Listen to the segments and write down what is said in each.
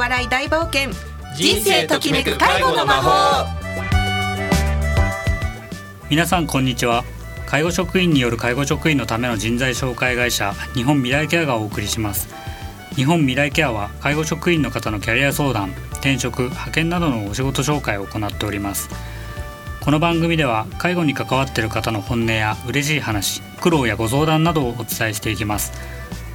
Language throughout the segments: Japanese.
笑い大冒険。人生ときめく介護の魔法。皆さんこんにちは。介護職員による介護職員のための人材紹介会社日本未来ケアがお送りします。日本未来ケアは介護職員の方のキャリア相談転職派遣などのお仕事紹介を行っております。この番組では介護に関わっている方の本音や嬉しい話苦労やご相談などをお伝えしていきます。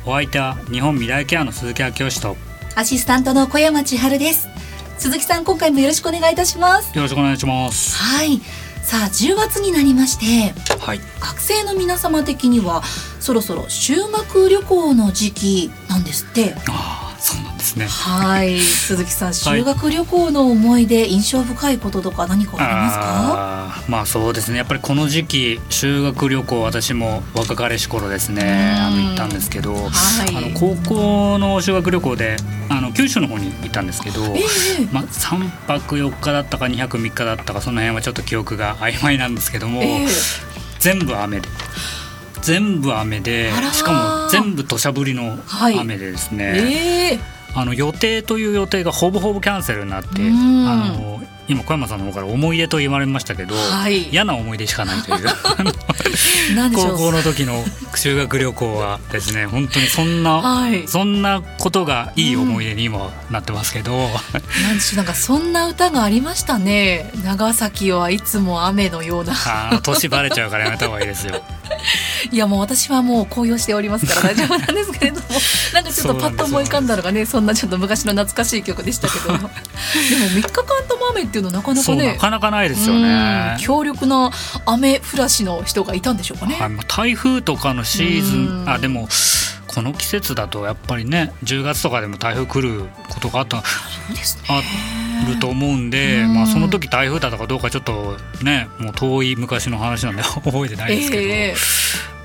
お相手は日本未来ケアの鈴木明義とアシスタントの小山千春です。鈴木さん今回もよろしくお願いいたします。よろしくお願いします。はい。さあ10月になりましてはい。学生の皆様的にはそろそろ修学旅行の時期なんですって。ああそうなんですね。はい。鈴木さん修学旅行の思い出、印象深いこととか何かありますか？まあそうですね。やっぱりこの時期修学旅行私も若かりし頃ですね。あの行ったんですけど、はい。あの高校の修学旅行であの九州の方に行ったんですけど、ええまあ、3泊4日だったか2泊3日だったかその辺はちょっと記憶が曖昧なんですけども、ええ。全部雨で全部雨でしかも全部土砂降りのはい。雨でですね、ええあの予定という予定がほぼほぼキャンセルになってうん。あの今小山さんの方から思い出と言われましたけど、はい。嫌な思い出しかないという。高校の時の修学旅行はですね本当にそんな、はい。そんなことがいい思い出に今はなってますけど、なんでしょう。なんかそんな歌がありましたね。長崎はいつも雨のような。年バレちゃうからやめた方がいいですよ。いやもう私はもう高揚しておりますから 大丈夫なんですけれども。なんかちょっとパッと思い浮かんだのがねそんなちょっと昔の懐かしい曲でしたけど でも3日間とも雨っていうのはなかなかねなかなかないですようんね。強力な雨降らしの人がいたんでしょうかね。はいまあ台風とかのシーズンうん。あでもこの季節だとやっぱりね10月とかでも台風来ることがあったそうですね。あると思うんで、うん。まあ、その時台風だったかどうかちょっとねもう遠い昔の話なんで覚えてないですけど、え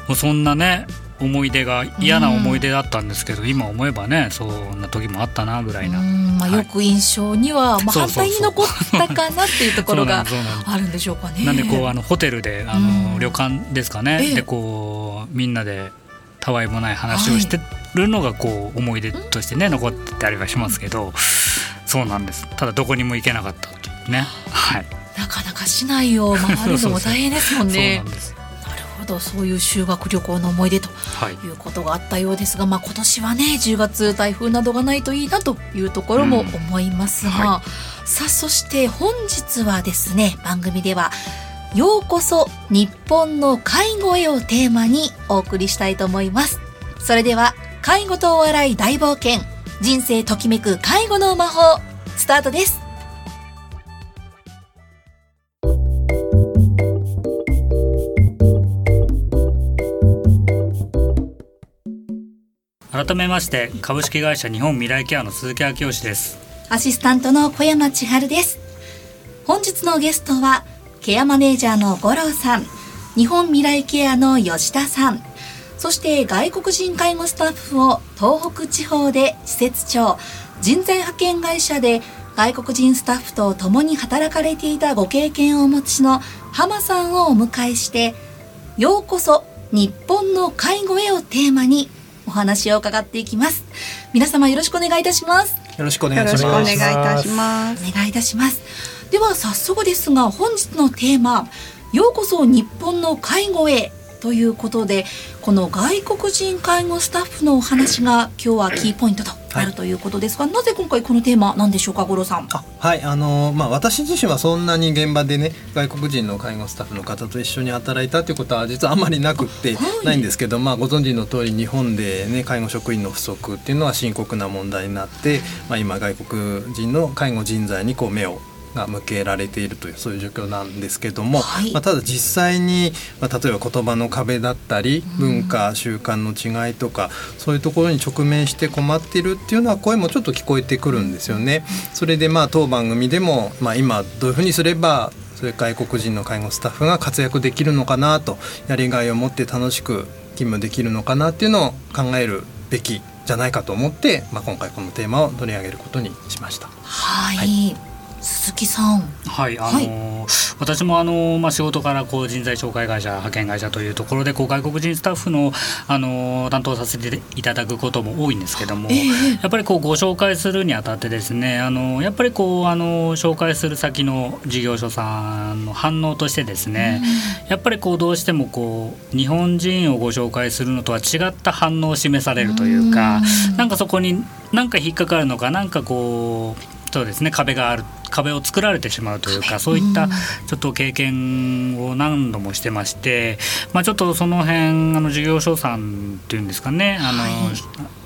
もうそんなね思い出が嫌な思い出だったんですけど、今思えばねそんな時もあったなぐらえいな。うんまあ、はい。よく印象には、まあ、そうそうそう。反対に残ったかなっていうところが あるんでしょうかね。なんでこうあのホテルであの、うん。旅館ですかね、ええ。でこうみんなでたわいもない話をしてるのがこう思い出としてね残ってたりはしますけどそうなんです。ただどこにも行けなかったというね。はい。なかなか市内を回るのも大変ですもんそうなねん。ですなるほどそういう修学旅行の思い出とはいいうことがあったようですが、まあ、今年はね10月台風などがないといいなというところも思いますが、うんはさあそして本日はですね番組では「ようこそ日本の介護へ」をテーマにお送りしたいと思います。それでは介護とお笑い大冒険人生ときめく介護の魔法スタートです。改めまして株式会社日本未来ケアの鈴木明義です。アシスタントの小山千春です。本日のゲストは、ケアマネージャーの五郎さん、日本未来ケアの吉田さん、そして外国人介護スタッフを東北地方で施設長、人材派遣会社で外国人スタッフと共に働かれていたご経験をお持ちの浜さんをお迎えして、ようこそ日本の介護へをテーマにお話を伺っていきます。皆様よろしくお願いいたします。よろしくお願よろしくおいします。願いいたしますお願いいたしますでは早速ですが本日のテーマ「ようこそ日本の介護へ」ということでこの外国人介護スタッフのお話が今日はキーポイントとなるということですが、なぜ今回このテーマなんでしょうか五郎さん？あはいあのまあ私自身はそんなに現場でね外国人の介護スタッフの方と一緒に働いたということは実はあんまりなくってはいないんですけど、まあご存知の通り日本でね介護職員の不足っていうのは深刻な問題になって、まあ今外国人の介護人材にこう目をが向けられているというそういう状況なんですけども、はい。まあ、ただ実際に、まあ、例えば言葉の壁だったり文化習慣の違いとかそういうところに直面して困っているっていうのは声もちょっと聞こえてくるんですよね。それでまあ当番組でも、まあ、今どういうふうにすればそれ外国人の介護スタッフが活躍できるのかなとやりがいを持って楽しく勤務できるのかなっていうのを考えるべきじゃないかと思って、まあ、今回このテーマを取り上げることにしました。はい、はい鈴木さん。はいあのーはい、私もあのー、まあ、仕事からこう人材紹介会社派遣会社というところでこう外国人スタッフの、あのー、担当させていただくことも多いんですけども、えー、やっぱりこうご紹介するにあたってですね、あのやっぱりこう、あの紹介する先の事業所さんの反応としてですね、うん、やっぱりこうどうしてもこう日本人をご紹介するのとは違った反応を示されるというか、うん、なんかそこになんか引っかかるのかなんかこうそうですね壁がある壁を作られてしまうというかそういったちょっと経験を何度もしてまして、まあ、ちょっとその辺あの事業所さんっていうんですかねあの、はい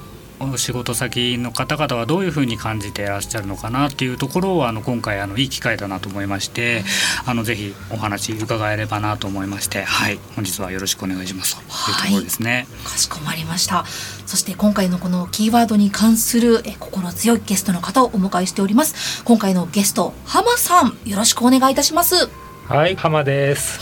仕事先の方々はどういうふうに感じていらっしゃるのかなっていうところをあの今回あのいい機会だなと思いましてあのぜひお話伺えればなと思いましてはい。本日はよろしくお願いしますというところですね、はい、かしこまりました。そして今回のこのキーワードに関するえ心強いゲストの方をお迎えしております。今回のゲスト浜さん。よろしくお願いいたします。はい浜です、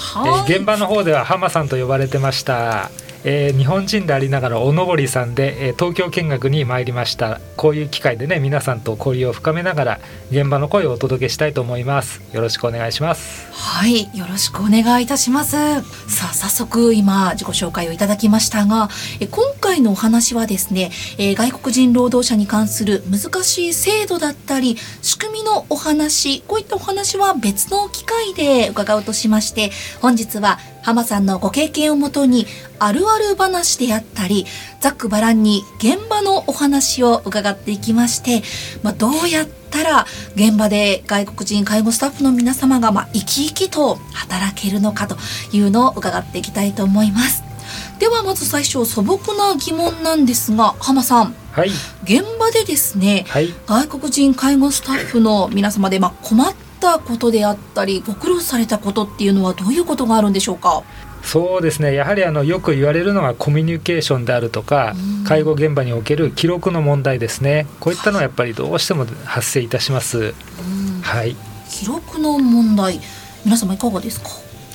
え現場の方では浜さんと呼ばれてましたえー、日本人でありながらおのぼりさんで、えー、東京見学に参りました。こういう機会でね皆さんと交流を深めながら現場の声をお届けしたいと思います。よろしくお願いします。はいよろしくお願いいたします。さあ早速今自己紹介をいただきましたがえ今回のお話はですね、えー、外国人労働者に関する難しい制度だったり仕組みのお話こういったお話は別の機会で伺うとしまして本日は浜さんのご経験をもとにあるある話であったりざっくばらんに現場のお話を伺っていきまして、まあ、どうやったら現場で外国人介護スタッフの皆様がまあ生き生きと働けるのかというのを伺っていきたいと思います。ではまず最初素朴な疑問なんですが浜さん、はい、現場でですね、はい、外国人介護スタッフの皆様でまあ困っったことであったりご苦労されたことっていうのはどういうことがあるんでしょうか？そうですね。やはりあのよく言われるのがコミュニケーションであるとか、介護現場における記録の問題ですね。こういったのはやっぱりどうしても発生いたします、はい、記録の問題皆様いかがですか？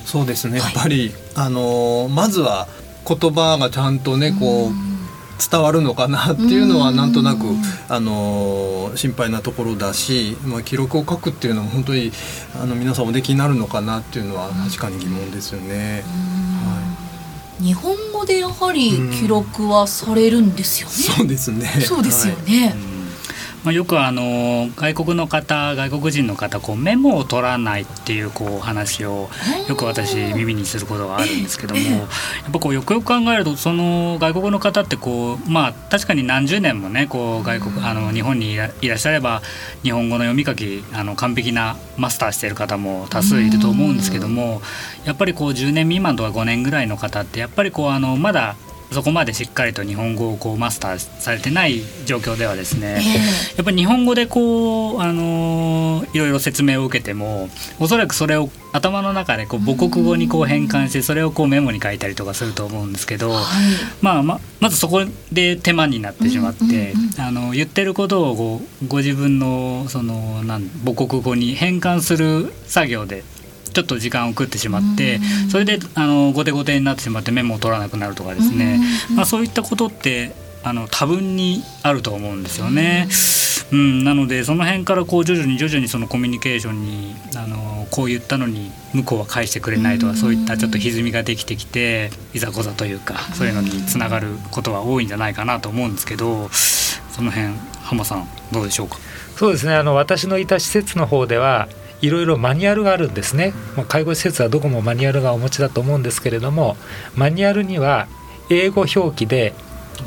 そうですね。やっぱり、はい、あのまずは言葉がちゃんとねこう伝わるのかなっていうのはなんとなくあの心配なところだし、まあ、記録を書くっていうのも本当にあの皆さんおできになるのかなっていうのは確かに疑問ですよね。はい、日本語でやはり記録はされるんですよね。そうですね。そうですよね。はいまあ、よくあの外国の方外国人の方こうメモを取らないっていうこう話をよく私耳にすることがあるんですけどもやっぱこうよくよく考えるとその外国の方ってこうまあ確かに何十年もねこう外国あの日本にいらっしゃれば日本語の読み書きあの完璧なマスターしている方も多数いると思うんですけどもやっぱりこう10年未満とか5年ぐらいの方ってやっぱりこうあのまだそこまでしっかりと日本語をこうマスターされてない状況ではですね、やっぱり日本語でこう、あのいろいろ説明を受けてもおそらくそれを頭の中でこう母国語にこう変換してそれをこうメモに書いたりとかすると思うんですけど、まあ、ままずそこで手間になってしまって、あの言ってることをごご自分のそのなん母国語に変換する作業でちょっと時間を食ってしまってそれであの後手後手になってしまってメモを取らなくなるとかですね、まあ、そういったことってあの多分にあると思うんですよね。うん、なのでその辺からこう徐々に徐々にそのコミュニケーションにあのこう言ったのに向こうは返してくれないとかそういったちょっと歪みができてきていざこざというかそういうのにつながることは多いんじゃないかなと思うんですけどその辺浜さんどうでしょうか？そうですね。あの私のいた施設の方ではいろいろマニュアルがあるんですね、まあ、介護施設はどこもマニュアルがお持ちだと思うんですけれどもマニュアルには英語表記で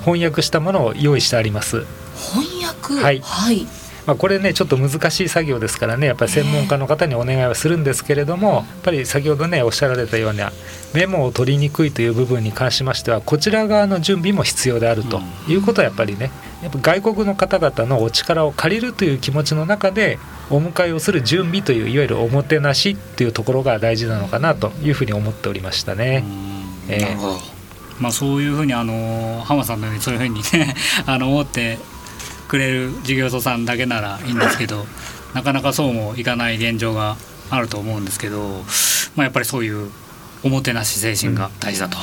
翻訳したものを用意してあります。翻訳？はい、はいまあ、これねちょっと難しい作業ですからねやっぱり専門家の方にお願いはするんですけれどもやっぱり先ほどねおっしゃられたようなメモを取りにくいという部分に関しましてはこちら側の準備も必要であるということはやっぱりねやっぱ外国の方々のお力を借りるという気持ちの中でお迎えをする準備といういわゆるおもてなしっていうところが大事なのかなというふうに思っておりましたね。えー、まあ、そういうふうにあの浜さんのようにそういうふうにね あの思ってくれる事業者さんだけならいいんですけど なかなかそうもいかない現状があると思うんですけど、まあ、やっぱりそういうおもてなし精神が大事だと、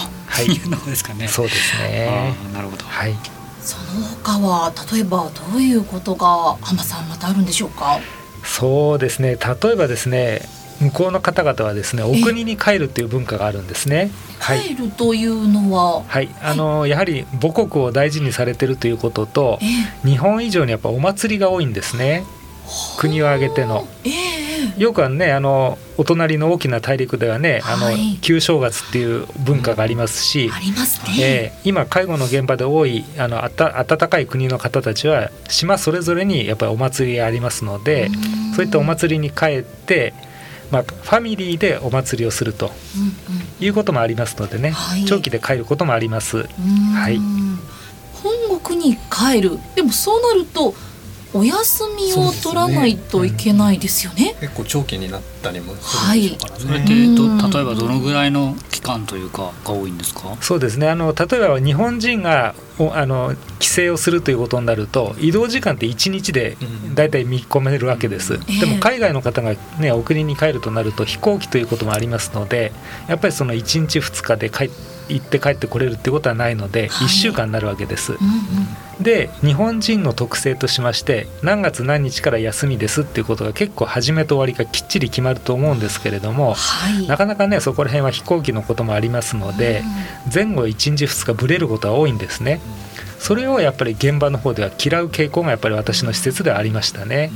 うん、いうのですかね。そうですね。なるほど、はい。その他は例えばどういうことが浜さんまたあるんでしょうか？そうですね。例えばですね向こうの方々はですねお国に帰るっていう文化があるんですね。帰るというのは、はい、あの、やはり母国を大事にされてるということと、日本以上にやっぱお祭りが多いんですね。国を挙げての。よくはねあのお隣の大きな大陸ではね、あの旧正月っていう文化がありますし、ありますね、えー、今介護の現場で多いあのあた温かい国の方たちは島それぞれにやっぱりお祭りがありますのでそういったお祭りに帰ってまあ、ファミリーでお祭りをするということもありますのでね、はい、長期で帰ることもあります。はい、本国に帰るでもそうなるとお休みを取らないといけないですよね。ねうん、結構長期になったりもするでしょうからね。はい、それって例えばどのぐらいの期間というかが多いんですか？そうですね。あの例えば日本人があの帰省をするということになると移動時間って1日でだいたい見込めるわけです。うん、でも海外の方がねお国に帰るとなると飛行機ということもありますので、やっぱりその1日2日で帰行って帰ってこれるってことはないので、はい、1週間になるわけです。うんうんで日本人の特性としまして何月何日から休みですっていうことが結構初めと終わりがきっちり決まると思うんですけれども、はい、なかなかねそこら辺は飛行機のこともありますので、前後1日2日ぶれることは多いんですね。それをやっぱり現場の方では嫌う傾向がやっぱり私の施設ではありましたね。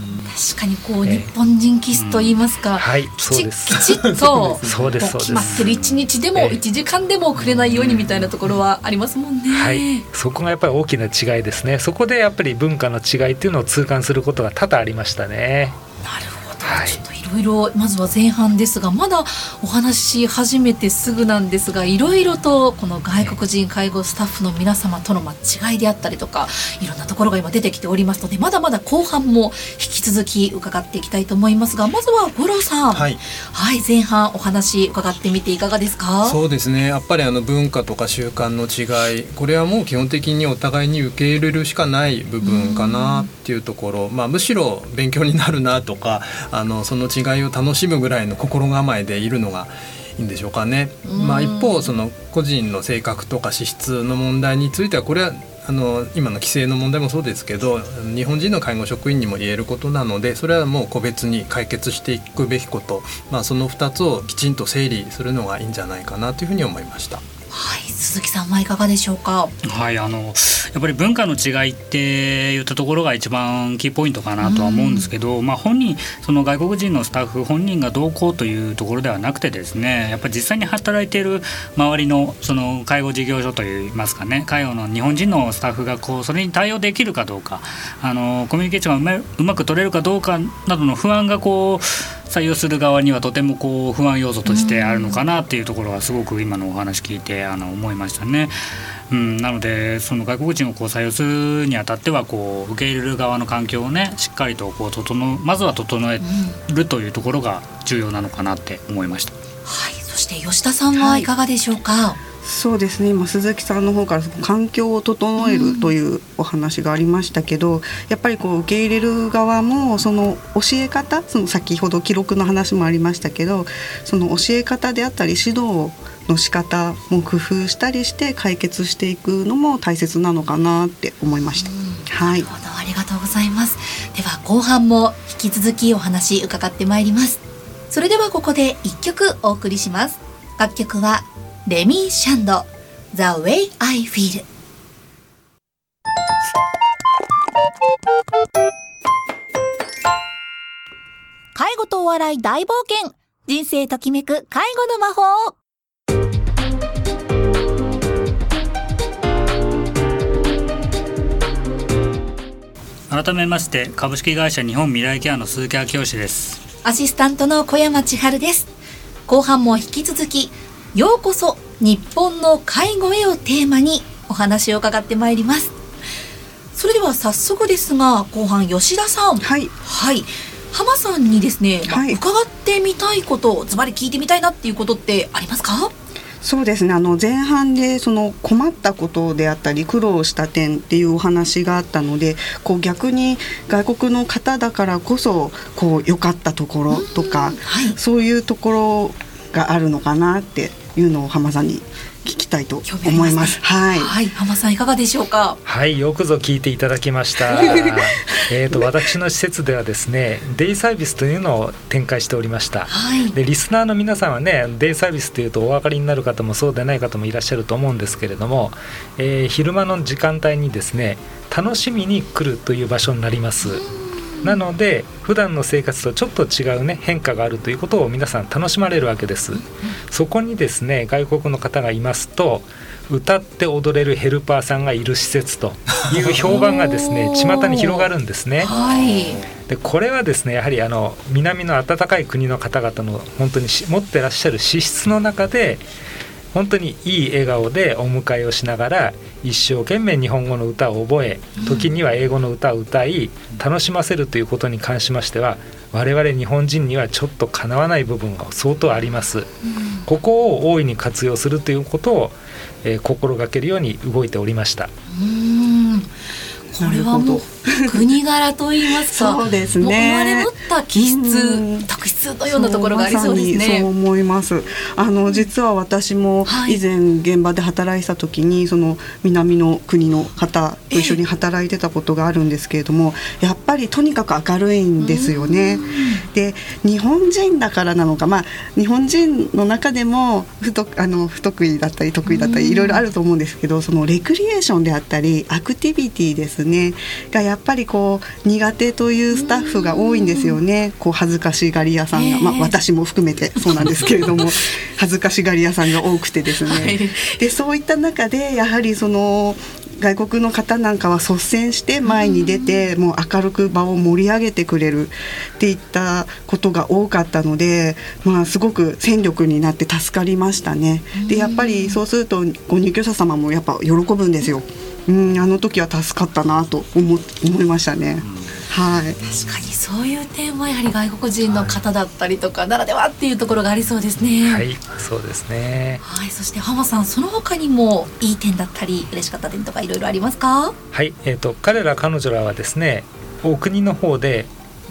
確かにこう、日本人気質と言いますか、はい、そうです。きちっと そうです決まってる一日でも一時間でもくれないようにみたいなところはありますもんね。はい、そこがやっぱり大きな違いですね。そこでやっぱり文化の違いっていうのを痛感することが多々ありましたね。なるほど。はいろいろまずは前半ですがまだお話し始めてすぐなんですがいろいろとこの外国人介護スタッフの皆様との違いであったりとかいろんなところが今出てきておりますのでまだまだ後半も引き続き伺っていきたいと思いますがまずは五郎さん、はい、はい、前半お話伺ってみていかがですか？そうですね。やっぱりあの文化とか習慣の違いこれはもう基本的にお互いに受け入れるしかない部分かなっていうところ、まあ、むしろ勉強になるなとかあのその違いを楽しむぐらいの心構えでいるのがいいんでしょうかね。まあ、一方その個人の性格とか資質の問題についてはこれはあの今の規制の問題もそうですけど日本人の介護職員にも言えることなのでそれはもう個別に解決していくべきこと、まあ、その2つをきちんと整理するのがいいんじゃないかなというふうに思いました。はい鈴木さんはいかがでしょうか？はいあのやっぱり文化の違いって言ったところが一番キーポイントかなとは思うんですけど、うん、まあ、本人その外国人のスタッフ本人がどうこうというところではなくてですねやっぱり実際に働いている周りのその介護事業所といいますかね介護の日本人のスタッフがこうそれに対応できるかどうかあのコミュニケーションがうまく取れるかどうかなどの不安がこう採用する側にはとてもこう不安要素としてあるのかなっていうところはすごく今のお話聞いてあの思いましたね。うん、なのでその外国人をこう採用するにあたってはこう受け入れる側の環境をねしっかりとこう整まずは整えるというところが重要なのかなって思いました。はい、そして吉田さんはいかがでしょうか？はいそうですね今鈴木さんの方から環境を整えるというお話がありましたけど、うん、やっぱりこう受け入れる側もその教え方その先ほど記録の話もありましたけどその教え方であったり指導の仕方も工夫したりして解決していくのも大切なのかなって思いました。うん、はい。ありがとうございます。では後半も引き続きお話伺ってまいります。それではここで一曲お送りします。楽曲はレミー・シャンド The Way I Feel 介護とお笑い大冒険。人生ときめく介護の魔法。改めまして株式会社日本未来ケアの鈴木明義です。アシスタントの小山千春です。後半も引き続きようこそ日本の介護へをテーマにお話を伺ってまいります。それでは早速ですが後半吉田さん。はい。はい。浜さんにですね、はい、伺ってみたいことズバリ聞いてみたいなっていうことってありますか？そうですね。あの前半でその困ったことであったり苦労した点っていうお話があったのでこう逆に外国の方だからこそこう良かったところとか、はい、そういうところがあるのかなっていうのを浜さんに聞きたいと思います。はい、はい、浜さんいかがでしょうか？はい、よくぞ聞いていただきました。えっと私の施設ではですね、デイサービスというのを展開しておりました。はい、でリスナーの皆さんはね、デイサービスというとお分かりになる方もそうでない方もいらっしゃると思うんですけれども、えー、昼間の時間帯にですね、楽しみに来るという場所になります。なので普段の生活とちょっと違うね変化があるということを皆さん楽しまれるわけです。そこにですね外国の方がいますと歌って踊れるヘルパーさんがいる施設という評判がですね 巷に広がるんですね。はい、でこれはですねやはりあの南の暖かい国の方々の本当に持ってらっしゃる資質の中で本当にいい笑顔でお迎えをしながら一生懸命日本語の歌を覚え時には英語の歌を歌い楽しませるということに関しましては我々日本人にはちょっとかなわない部分が相当あります。ここを大いに活用するということを、えー、心がけるように動いておりました。これはもう国柄と言いますかそうですね。生まれ持った気質、特質のようなところがありそうですね。そう思います。あの実は私も以前現場で働いてた時に、その南の国の方と一緒に働いてたことがあるんですけれども、やっぱりとにかく明るいんですよね。で日本人だからなのかまあ日本人の中でも不得あの不得意だったり得意だったりいろいろあると思うんですけどそのレクリエーションであったりアクティビティですねがやっぱりこう苦手というスタッフが多いんですよね。こう恥ずかしがり屋さんが、まあ、私も含めてそうなんですけれども 恥ずかしがり屋さんが多くてですね、はい、でそういった中でやはりその外国の方なんかは率先して前に出て、もう明るく場を盛り上げてくれるっていったことが多かったので、まあ、すごく戦力になって助かりましたね。でやっぱりそうするとご入居者様もやっぱ喜ぶんですよ。うんあの時は助かったなと思思いましたね。はい、確かにそういう点はやはり外国人の方だったりとかならではっていうところがありそうですね。はい、そうですね。はい、そして浜さんその他にもいい点だったり嬉しかった点とかいろいろありますか？はい、えっ、ー、と彼ら彼女らはですね、お国の方で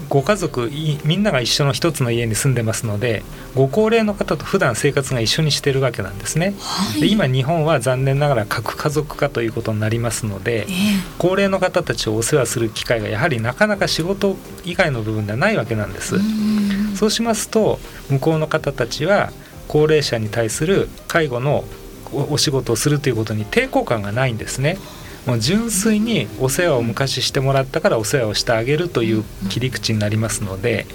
ご家族みんなが一緒の一つの家に住んでますのでご高齢の方と普段生活が一緒にしてるわけなんですね、はい、で今日本は残念ながら核家族化ということになりますので、えー、高齢の方たちをお世話する機会がやはりなかなか仕事以外の部分ではないわけなんです。そうしますと向こうの方たちは高齢者に対する介護のお仕事をするということに抵抗感がないんですね。もう純粋にお世話を昔してもらったからお世話をしてあげるという切り口になりますので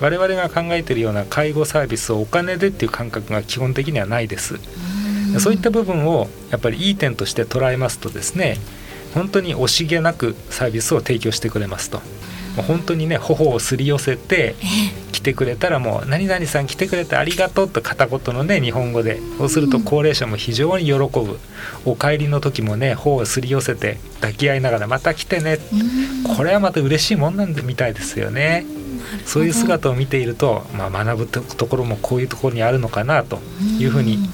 我々が考えているような介護サービスをお金でっていう感覚が基本的にはないです。そういった部分をやっぱりいい点として捉えますとですね本当に惜しげなくサービスを提供してくれますと。本当にね頬をすり寄せて来てくれたらもう「何々さん来てくれてありがとう」と片言のね日本語でそうすると高齢者も非常に喜ぶ。お帰りの時もね頬をすり寄せて抱き合いながら「また来てね」これはまた嬉しいもんなんでみたいですよね。そういう姿を見ていると、まあ、学ぶところもこういうところにあるのかなというふうに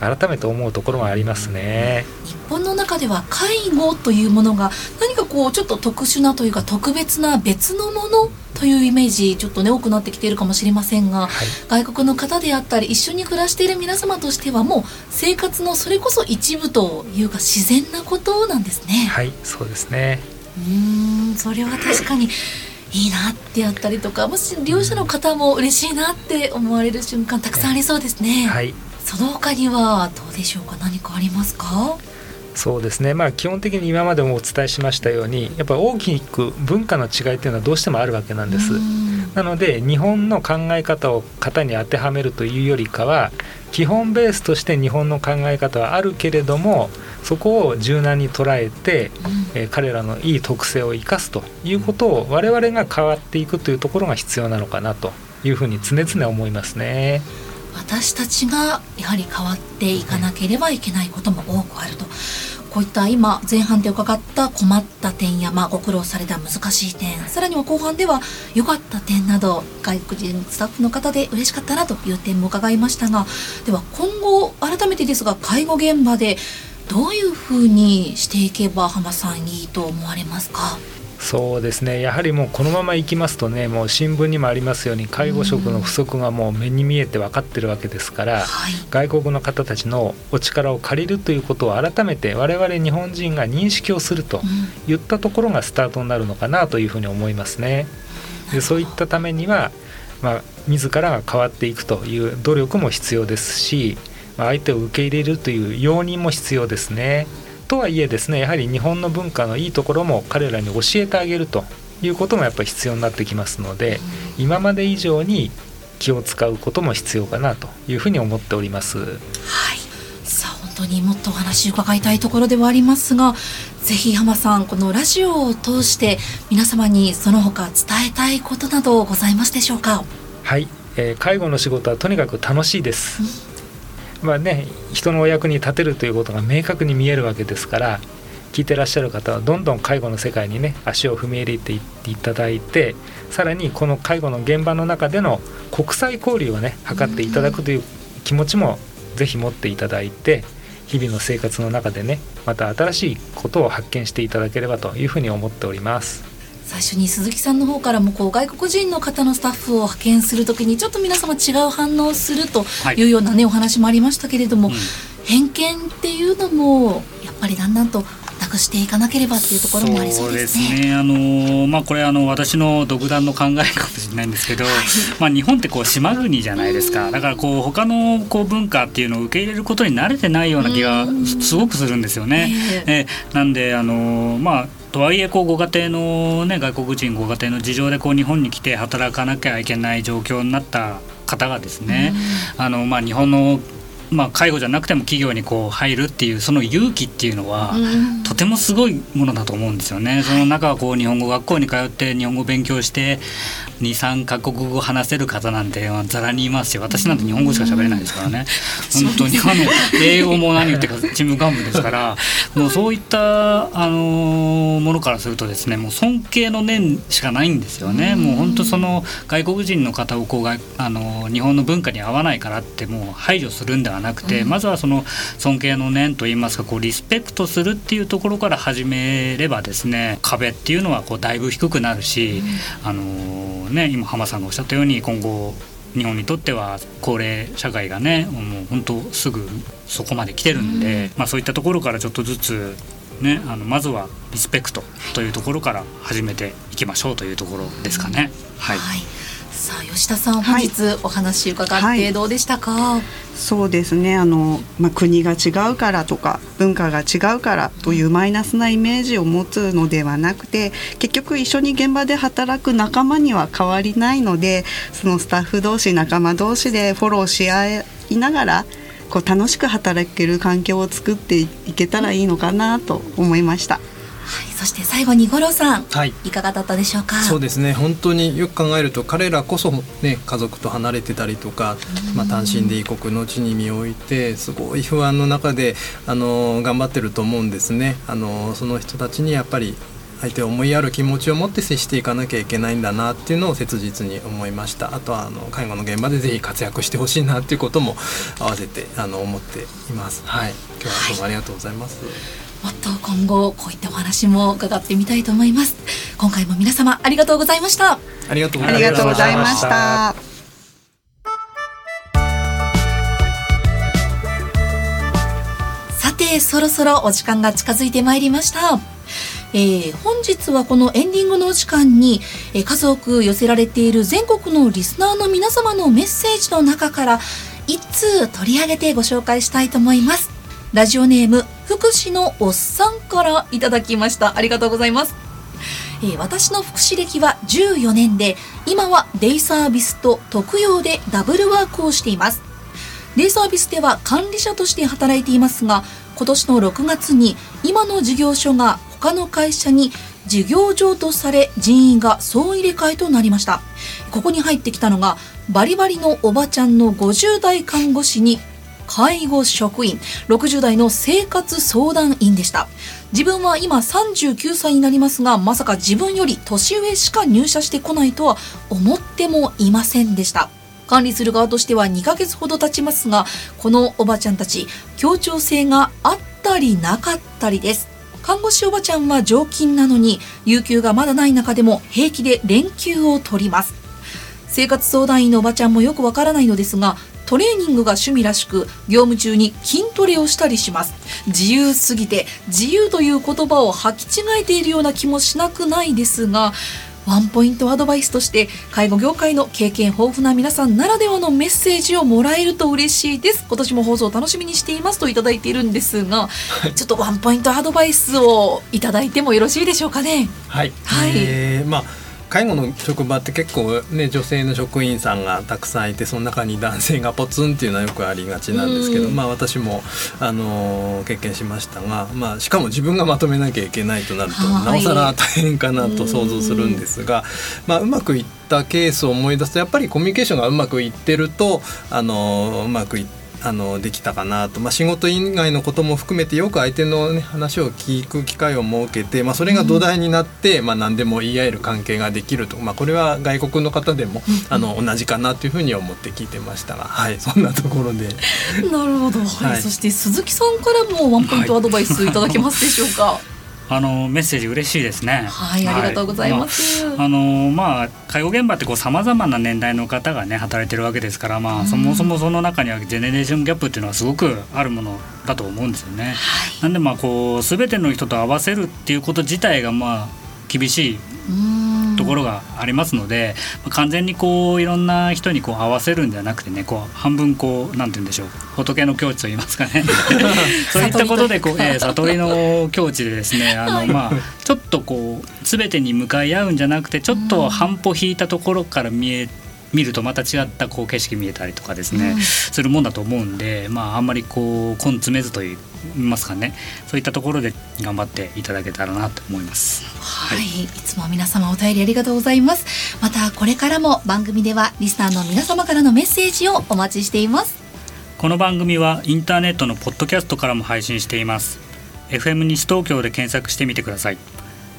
改めて思うところがありますね。日本の中では介護というものが何かこうちょっと特殊なというか特別な別のものというイメージちょっとね多くなってきているかもしれませんが、はい、外国の方であったり一緒に暮らしている皆様としてはもう生活のそれこそ一部というか自然なことなんですね。はいそうですね。うんそれは確かにいいなってやったりとかもし利用者の方も嬉しいなって思われる瞬間たくさんありそうですね。はい。その他にはどうでしょうか？何かありますか？そうですね、まあ、基本的に今までもお伝えしましたようにやっぱ大きく文化の違いっていうのはどうしてもあるわけなんです。なので日本の考え方を型に当てはめるというよりかは基本ベースとして日本の考え方はあるけれどもそこを柔軟に捉えて、えー、彼らのいい特性を生かすということを我々が変わっていくというところが必要なのかなというふうに常々思いますね。私たちがやはり変わっていかなければいけないことも多くあると。こういった今前半で伺った困った点や、まあ、ご苦労された難しい点さらには後半では良かった点など外国人スタッフの方で嬉しかったなという点も伺いましたがでは今後改めてですが介護現場でどういうふうにしていけば浜さんいいと思われますか？そうですねやはりもうこのままいきますとねもう新聞にもありますように介護職の不足がもう目に見えて分かってるわけですから、はい、外国の方たちのお力を借りるということを改めて我々日本人が認識をするといったところがスタートになるのかなというふうに思いますね。でそういったためには、まあ、自らが変わっていくという努力も必要ですし、まあ、相手を受け入れるという容認も必要ですね。とはいえですねやはり日本の文化のいいところも彼らに教えてあげるということもやっぱり必要になってきますので今まで以上に気を使うことも必要かなというふうに思っております。はい。さあ本当にもっとお話伺いたいところではありますがぜひ浜さんこのラジオを通して皆様にその他伝えたいことなどございますでしょうか？はい、えー、介護の仕事はとにかく楽しいです、まあね人のお役に立てるということが明確に見えるわけですから聞いてらっしゃる方はどんどん介護の世界にね足を踏み入れていっていただいてさらにこの介護の現場の中での国際交流をね図っていただくという気持ちもぜひ持っていただいて日々の生活の中でねまた新しいことを発見していただければというふうに思っております。最初に鈴木さんの方からもこう外国人の方のスタッフを派遣するときにちょっと皆様違う反応をするとい。うようなね、はい、お話もありましたけれども、うん、偏見っていうのもやっぱりだんだんとなくしていかなければっていうところもありそうですね。すね。あのまあこれあの私の独断の考えかもしれないんですけど、はい、まあ日本ってこう島国じゃないですか。だからこう他のこう文化っていうのを受け入れることに慣れてないような気がすごくするんですよね。えー、なんであのまあとはいえこうご家庭の、ね、外国人ご家庭の事情でこう日本に来て働かなきゃいけない状況になった方がですね、あのまあ、日本のまあ、介護じゃなくても企業にこう入るっていうその勇気っていうのは、とてもすごいものだと思うんですよね。その中はこう日本語学校に通って日本語勉強して23カ国語話せる方なんてざらにいますし私なんて日本語しか喋れないですからね。本当に。あの英語も何言ってかちむかんぶですからもうそういったあのものからするとですねもう尊敬の念しかないんですよね。もう本当その外国人の方をこうあの日本の文化に合わないからってもう排除するんではなくて、まずはその尊敬の念といいますかこうリスペクトするっていうところから始めればですね壁っていうのはこうだいぶ低くなるし、あのね今浜さんがおっしゃったように今後日本にとっては高齢社会がねもう本当すぐそこまで来てるんで、まあ、そういったところからちょっとずつね、あのまずはリスペクトというところから始めていきましょうというところですかね。はい、はいさあ吉田さん本日お話伺ってどうでしたか、はい、そうですね。あの、まあ、国が違うからとか文化が違うからというマイナスなイメージを持つのではなくて結局一緒に現場で働く仲間には変わりないのでそのスタッフ同士仲間同士でフォローし合いながらこう楽しく働ける環境を作っていけたらいいのかなと思いました。はい、そして最後に五郎さん、はい、いかがだったでしょうか？そうですね。本当によく考えると彼らこそ、ね、家族と離れてたりとか、まあ、単身で異国の地に身を置いてすごい不安の中であの頑張ってると思うんですね。あのその人たちにやっぱり相手を思いやる気持ちを持って接していかなきゃいけないんだなっていうのを切実に思いました。あとはあの介護の現場でぜひ活躍してほしいなっていうことも合わせてあの思っています。はい。今日はどうもありがとうございます、はいもっと今後こういったお話も伺ってみたいと思います。今回も皆様ありがとうございました。ありがとうございました。さてそろそろお時間が近づいてまいりました。えー、本日はこのエンディングのお時間に、えー、数多く寄せられている全国のリスナーの皆様のメッセージの中から一通取り上げてご紹介したいと思いますラジオネーム福祉のおっさんからいただきました。ありがとうございます、えー、私の福祉歴は14年で今はデイサービスと特養でダブルワークをしています。デイサービスでは管理者として働いていますが今年の6月に今の事業所が他の会社に事業場とされ人員が総入れ替えとなりました。ここに入ってきたのがバリバリのおばちゃんの50代看護師に介護職員。60代の生活相談員でした。自分は今39歳になりますがまさか自分より年上しか入社してこないとは思ってもいませんでした。管理する側としては2ヶ月ほど経ちますがこのおばちゃんたち協調性があったりなかったりです。看護師おばちゃんは常勤なのに有給がまだない中でも平気で連休を取ります。生活相談員のおばちゃんもよくわからないのですがトレーニングが趣味らしく業務中に筋トレをしたりします。自由すぎて自由という言葉を履き違えているような気もしなくないですがワンポイントアドバイスとして介護業界の経験豊富な皆さんならではのメッセージをもらえると嬉しいです。今年も放送を楽しみにしていますといただいているんですが、ちょっとワンポイントアドバイスをいただいてもよろしいでしょうかね？はい、はい。えーまあ介護の職場って結構ね女性の職員さんがたくさんいてその中に男性がポツンっていうのはよくありがちなんですけど、うん。まあ私もあのー経験しましたが、まあしかも自分がまとめなきゃいけないとなると、はい。なおさら大変かなと想像するんですが、まあうまくいったケースを思い出すとやっぱりコミュニケーションがうまくいってるとあのーうまくいってあのできたかなと、まあ、仕事以外のことも含めてよく相手の、ね、話を聞く機会を設けて、まあ、それが土台になって、まあ、何でも言い合える関係ができると、まあ、これは外国の方でも、あの同じかなというふうに思って聞いてましたが、はい、そんなところで。なるほど、はい。はい。そして鈴木さんからもワンポイントアドバイスいただけますでしょうか？あのメッセージ嬉しいですね。はい、ありがとうございます、あのまあ介護現場ってこうさまざまな年代の方がね働いてるわけですから、まあ、そもそもその中にはジェネレーションギャップっていうのはすごくあるものだと思うんですよね。なんでまあこう全ての人と合わせるっていうこと自体がまあ厳しいところがありますので、まあ完全にこういろんな人にこう合わせるんじゃなくてねこう半分こうなんて言うんでしょう仏の境地と言いますかね。そういったことでこう、えー悟りの境地でですねあの、まあちょっとこう全てに向かい合うんじゃなくてちょっと半歩引いたところから見え見るとまた違ったこう景色見えたりとかですね、うんするもんだと思うんで、まあ、あんまりこう根詰めずと言いますかねそういったところで頑張っていただけたらなと思います。はい、いつも皆様お便りありがとうございます。またこれからも番組ではリスナーの皆様からのメッセージをお待ちしています。この番組はインターネットのポッドキャストからも配信しています FM 西東京で検索してみてください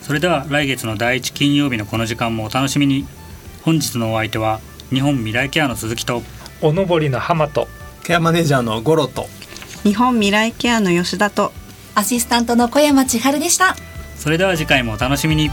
それでは来月の第一金曜日のこの時間もお楽しみに本日のお相手は日本未来ケアの鈴木と。おのぼりの浜と。ケアマネージャーのゴロと。日本未来ケアの吉田と。アシスタントの小山千春でした。それでは次回もお楽しみに